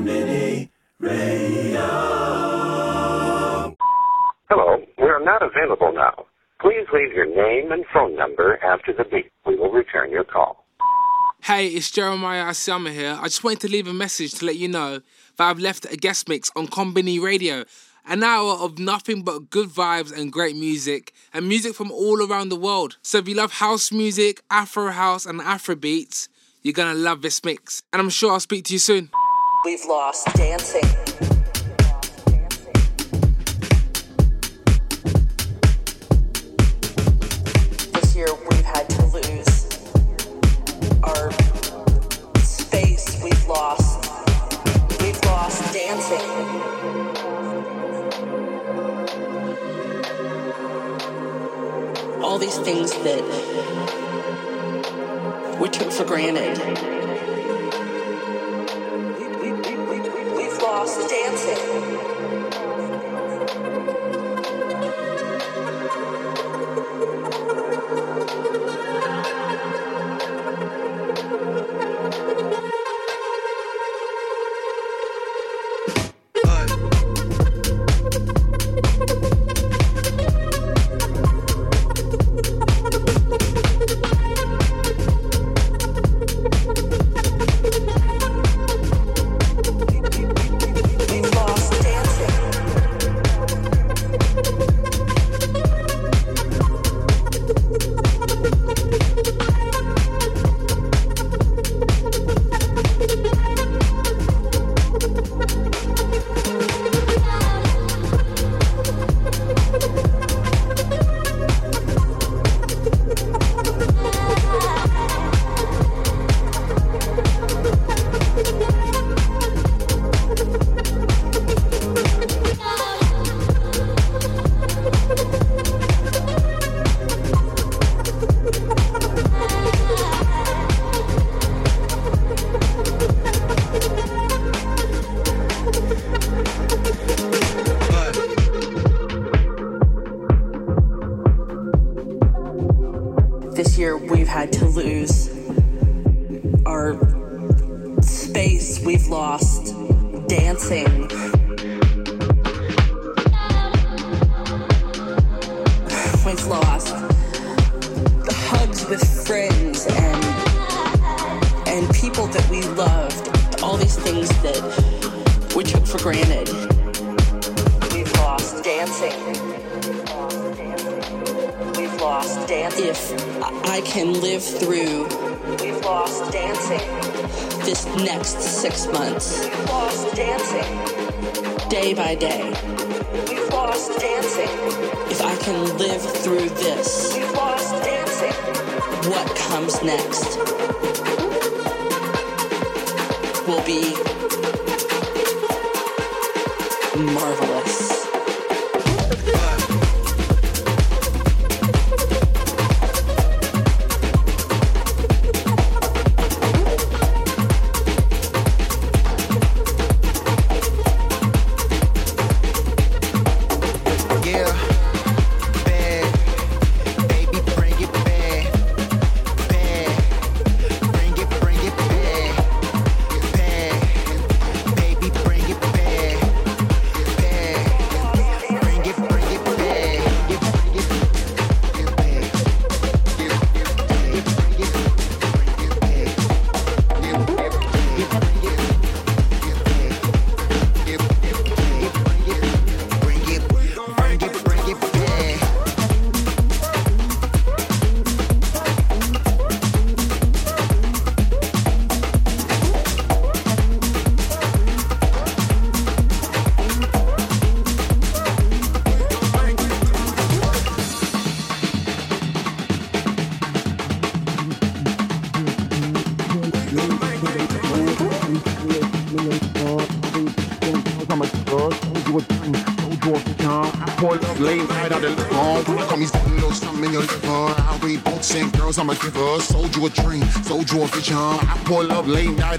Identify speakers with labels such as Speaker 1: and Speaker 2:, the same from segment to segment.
Speaker 1: Mini Radio.
Speaker 2: Hello, we are not available now. Please leave your name and phone number after the beep. We will return your call.
Speaker 3: Hey, it's Jeremiah Asiamah here. I just wanted to leave a message to let you know that I've left a guest mix on Konbini Radio. An hour of nothing but good vibes and great music, and music from all around the world. So if you love house music, Afro house, and Afro beats, you're gonna love this mix. And I'm sure I'll speak to you soon.
Speaker 4: We've lost dancing. This year we've had to lose our space. We've lost. We've lost dancing. All these things that we took for granted. We've dancing.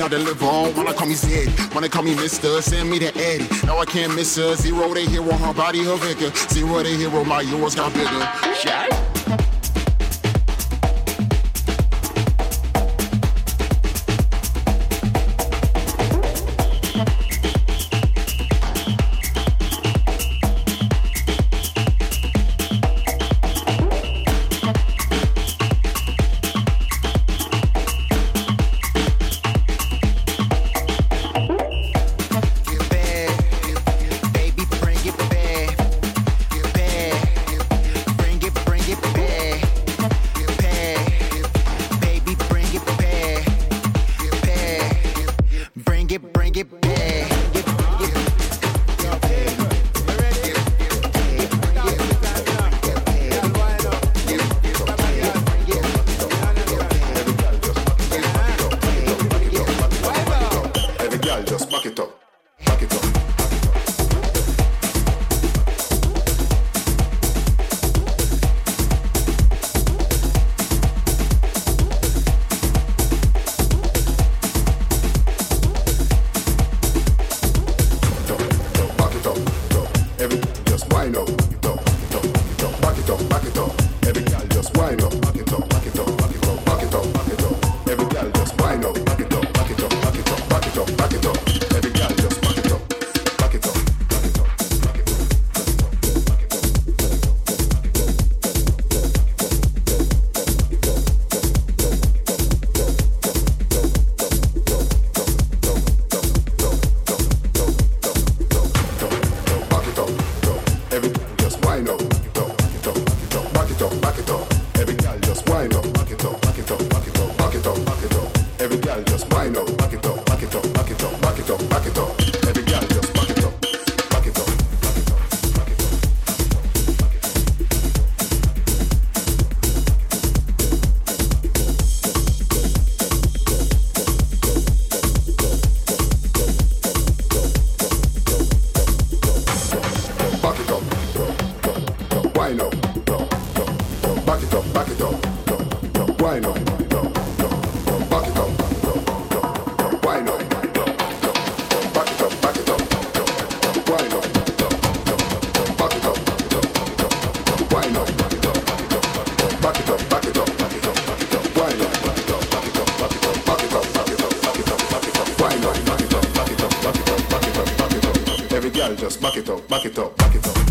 Speaker 5: Late night live on. Wanna call me Zed, wanna call me Mister. Send me to Eddie. No, I can't miss her. Zero to hero, her body, her vigor. Zero to hero, my yours got bigger. Shot. Girl, just back it up, back it up, back it up.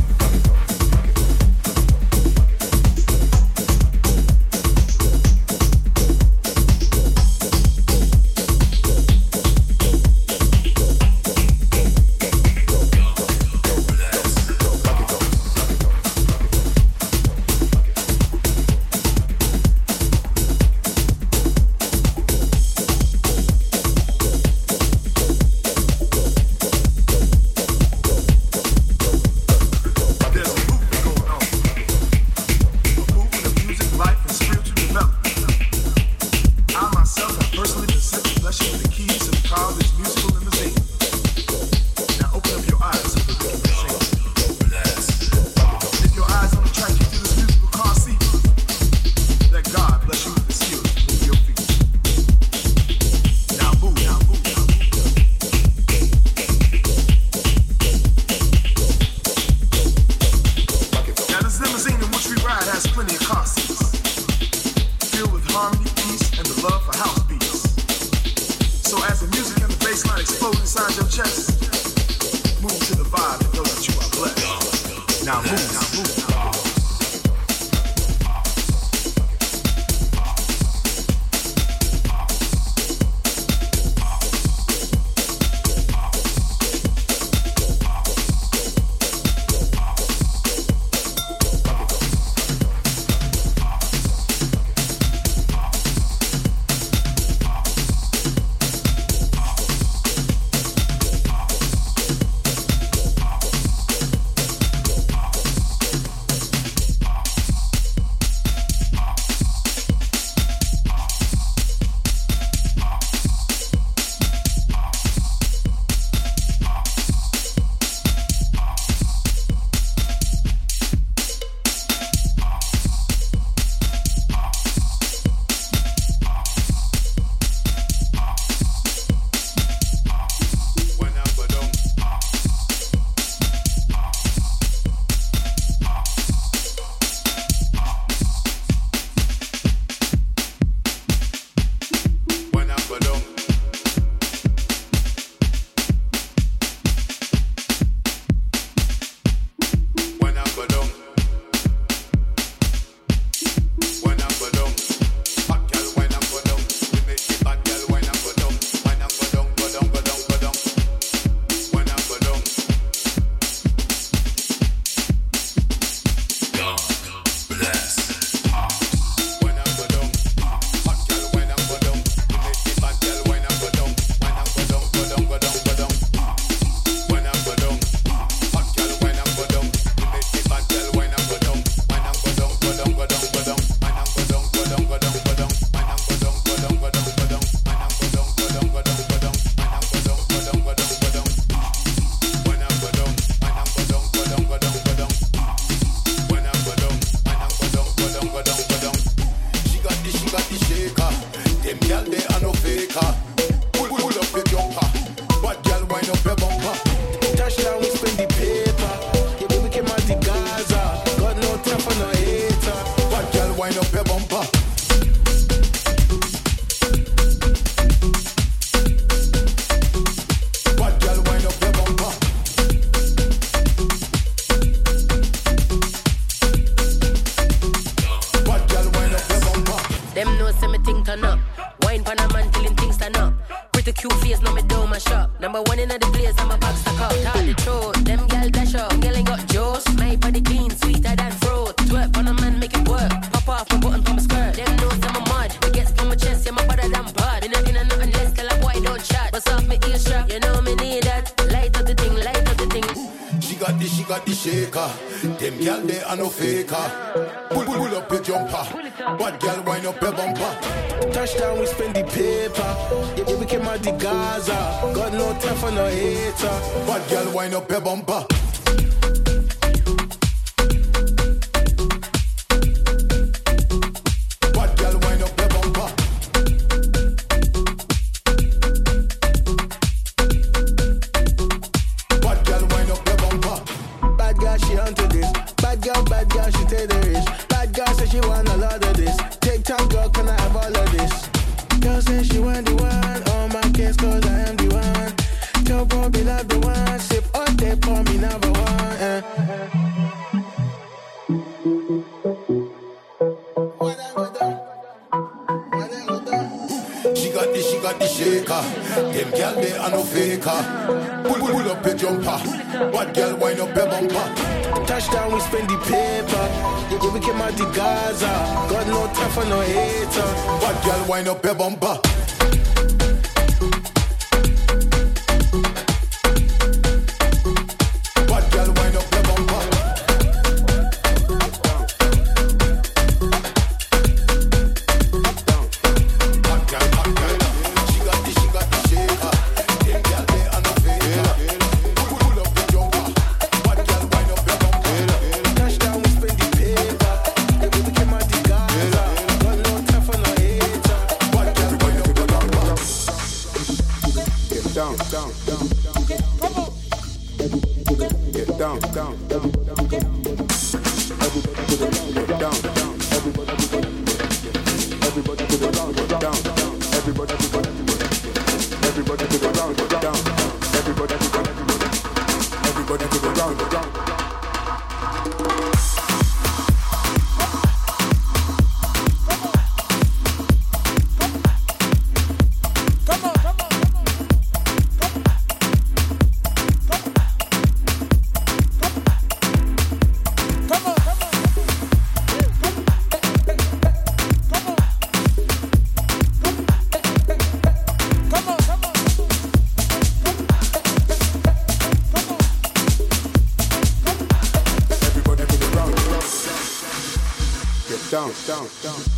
Speaker 5: Down, down,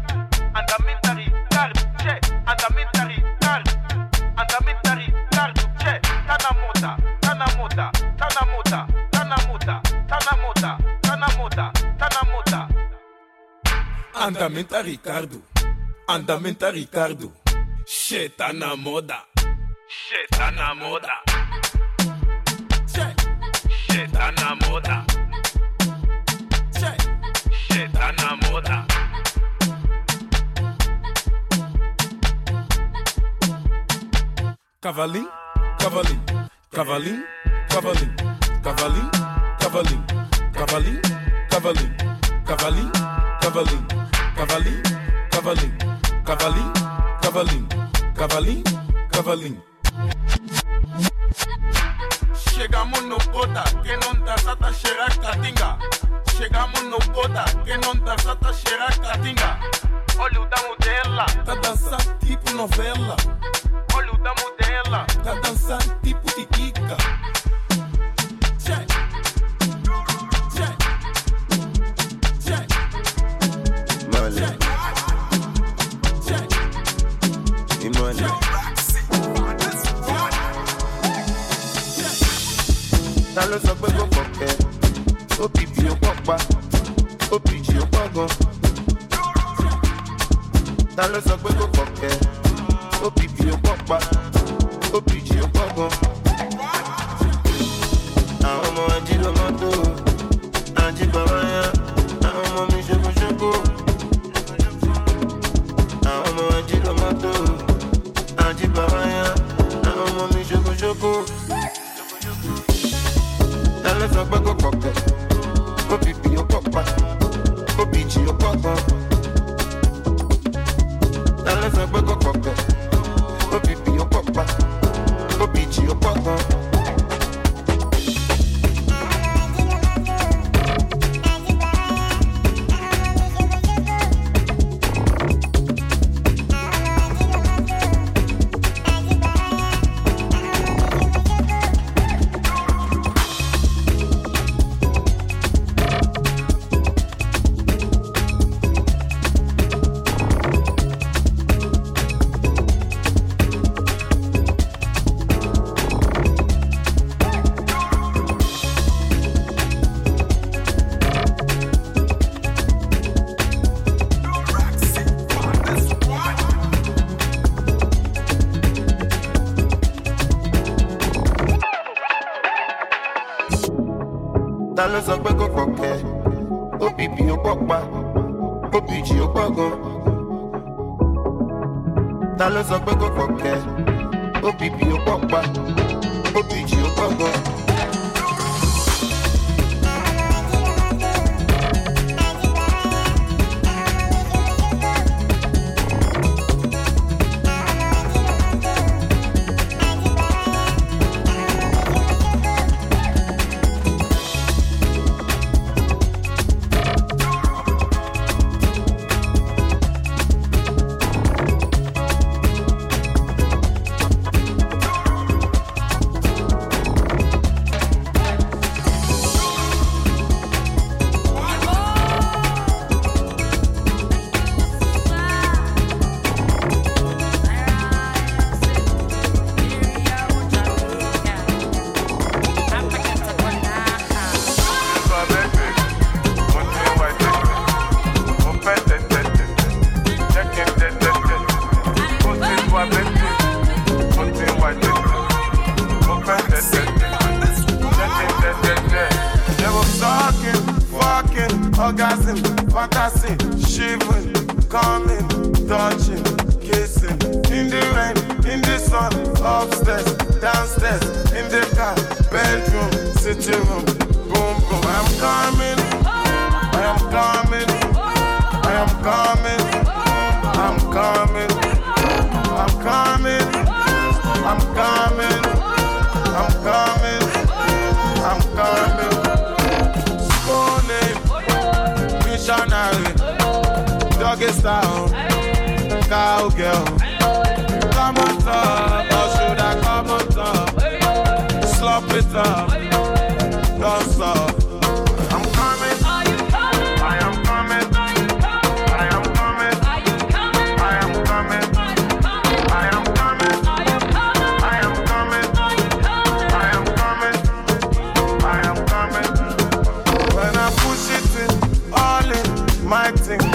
Speaker 6: Andamenta Ricardo, andamenta Ricardo, Che moda,
Speaker 7: Che moda. Che tá moda. Che tá moda.
Speaker 6: cavalinho, cavalinho, cavalinho, cavalinho, cavalinho, cavalinho, cavalinho, cavalinho, cavalinho, cavalinho, cavalinho, cavalinho, cavalinho, cavalinho, cavalinho, cavalinho.
Speaker 7: Chegamos no cota, que não dá sata cheirar catinga. Chegamos no cota, que não dá sata cheirar catinga. Olha o damo dela,
Speaker 6: Tá dançando tipo novela,
Speaker 7: olha o damo dela.
Speaker 6: tá dançando tipo tiquica.
Speaker 7: Che.
Speaker 1: Ta ló sọ pé kò kọ̀kẹ́? Ó pọ̀ pa, OPG ó pọ̀ gan. Ta ló sọ pé kò kọ̀kẹ́? Ó pọ̀ pa, OPG ó pọ̀ gan. Àwọn ọmọ ají ló mọ́tò, ají bàbá yá, àwọn ọmọ mi ṣokoṣoko. Àwọn ọmọ ají ló mọ́tò, ají bàbá yá, àwọn ọmọ mi ṣokoṣoko lọ sọ pé kò pọ̀pọ̀ kó bìbì ó pọ̀pọ̀ kó bìjì ó
Speaker 8: pọ̀pọ̀. In,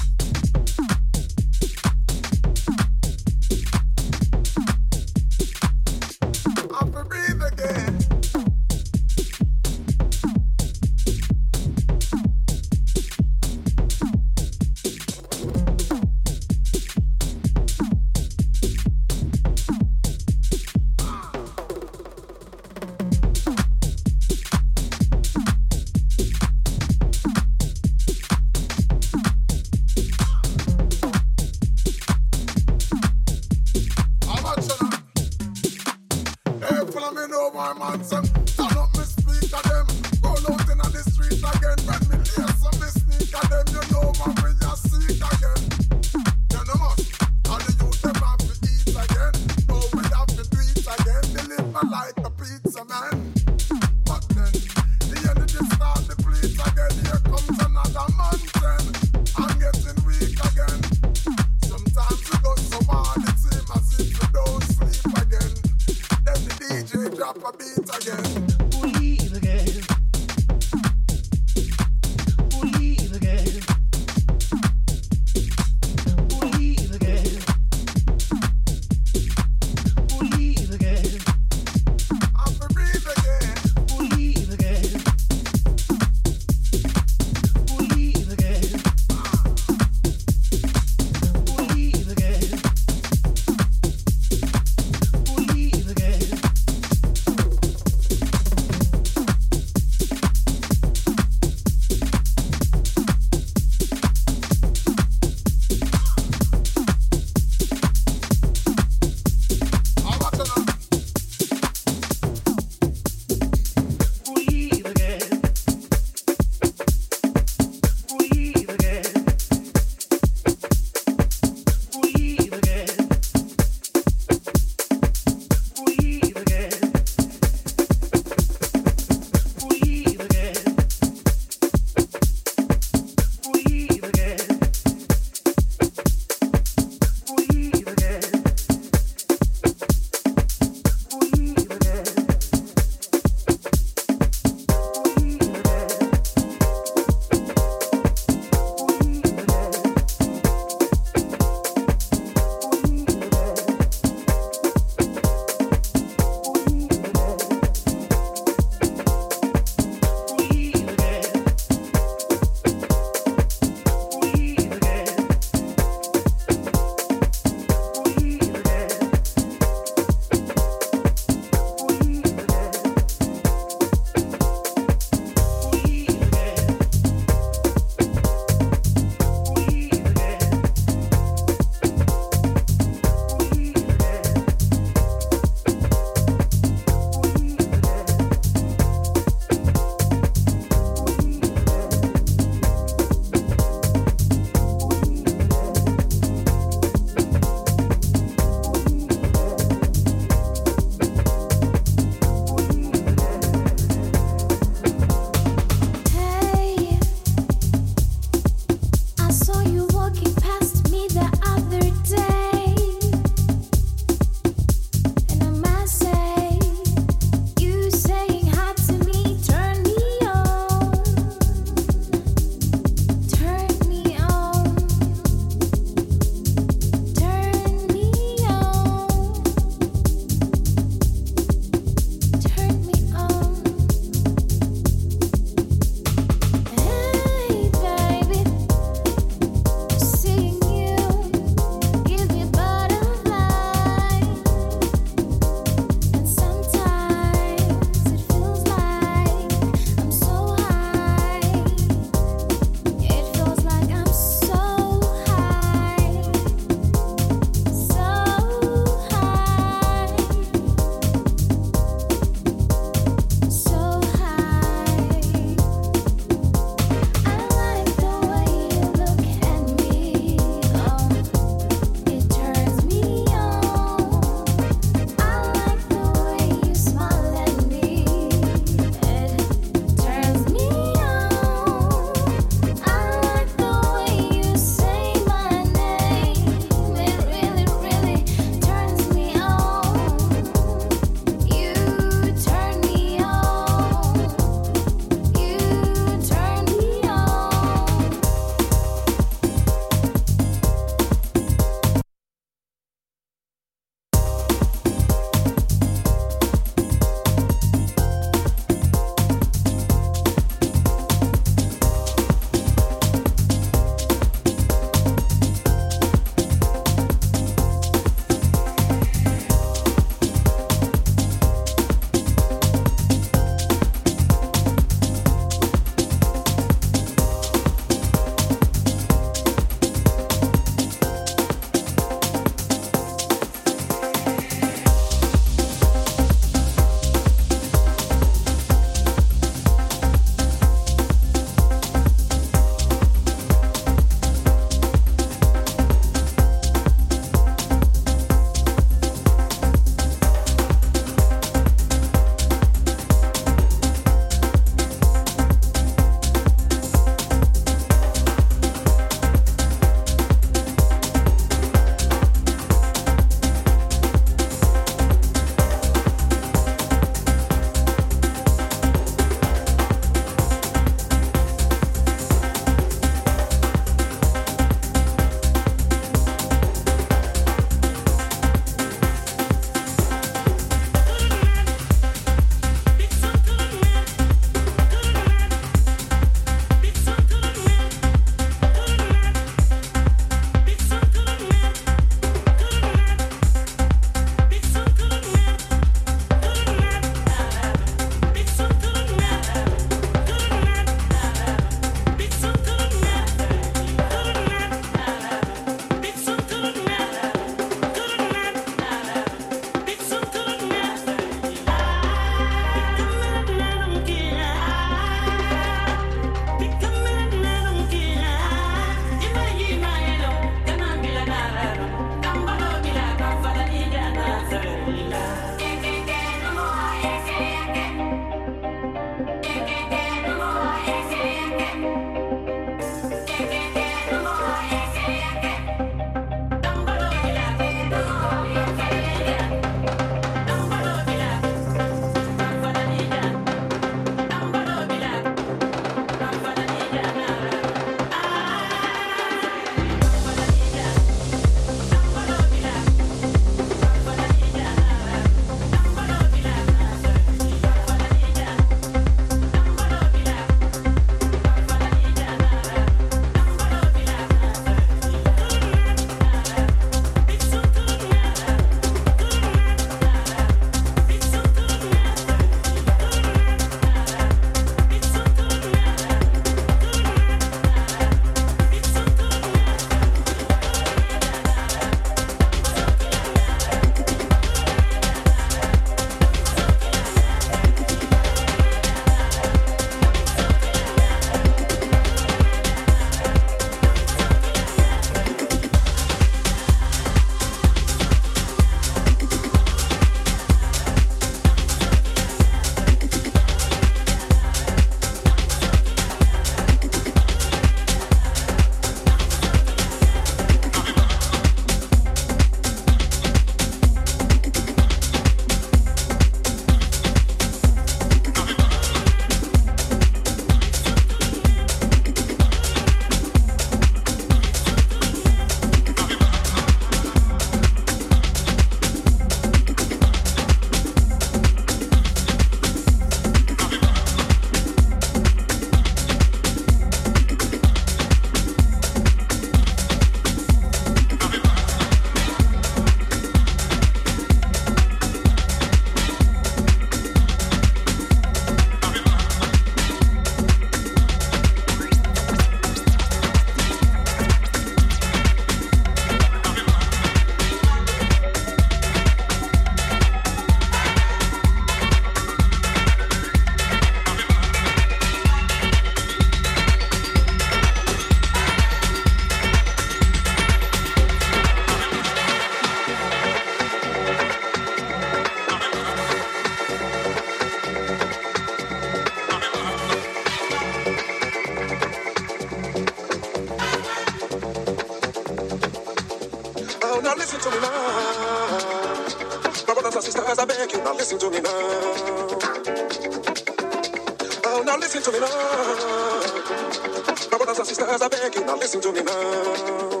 Speaker 9: listen to me now.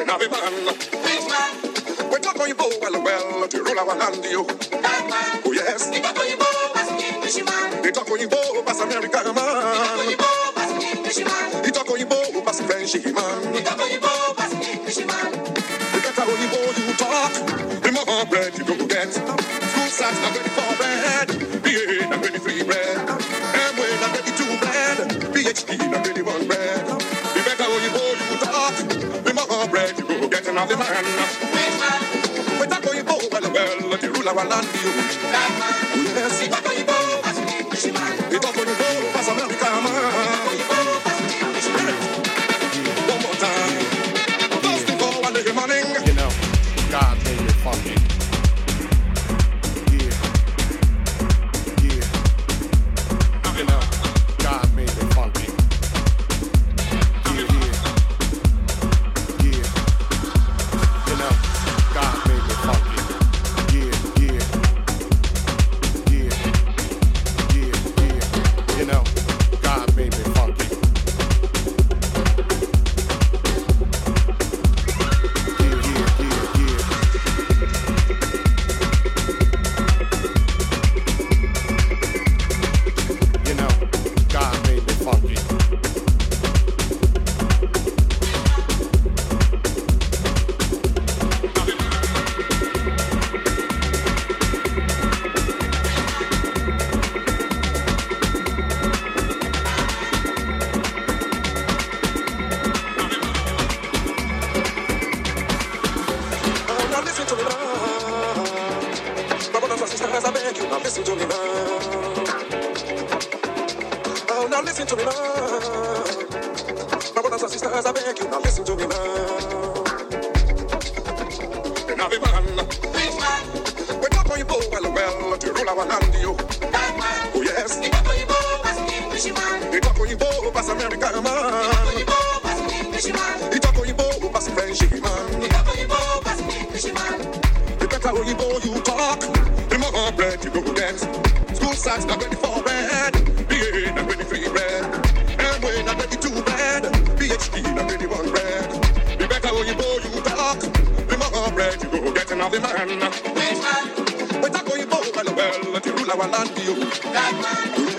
Speaker 9: And every man, we talk Oyibo, well, well, to rule our land, you. Oh, yes. They talk Oyibo, They talk Oyibo, pass America, man. They talk Oyibo, pass French, man. They talk Oyibo, pass English, man. The better Oyibo you talk, the more bread you go get. School sacks not ready for the man, we talk Oyibo well, the rule our land, you. Now listen to me now. My brothers and sisters, I beg you, now listen to me now. And every man, we talk Oyibo, well, well, to rule our land, you. Oh, yes. Talk Oyibo, pass English, man. They talk Oyibo, pass America, man. They talk Oyibo, pass French, man. They talk Oyibo, pass English, man. The better Oyibo you talk, the more bread you go get. School sacks not ready for bread, you go get. And all the man, we talk Oyibo well well to rule land, you. Yes, we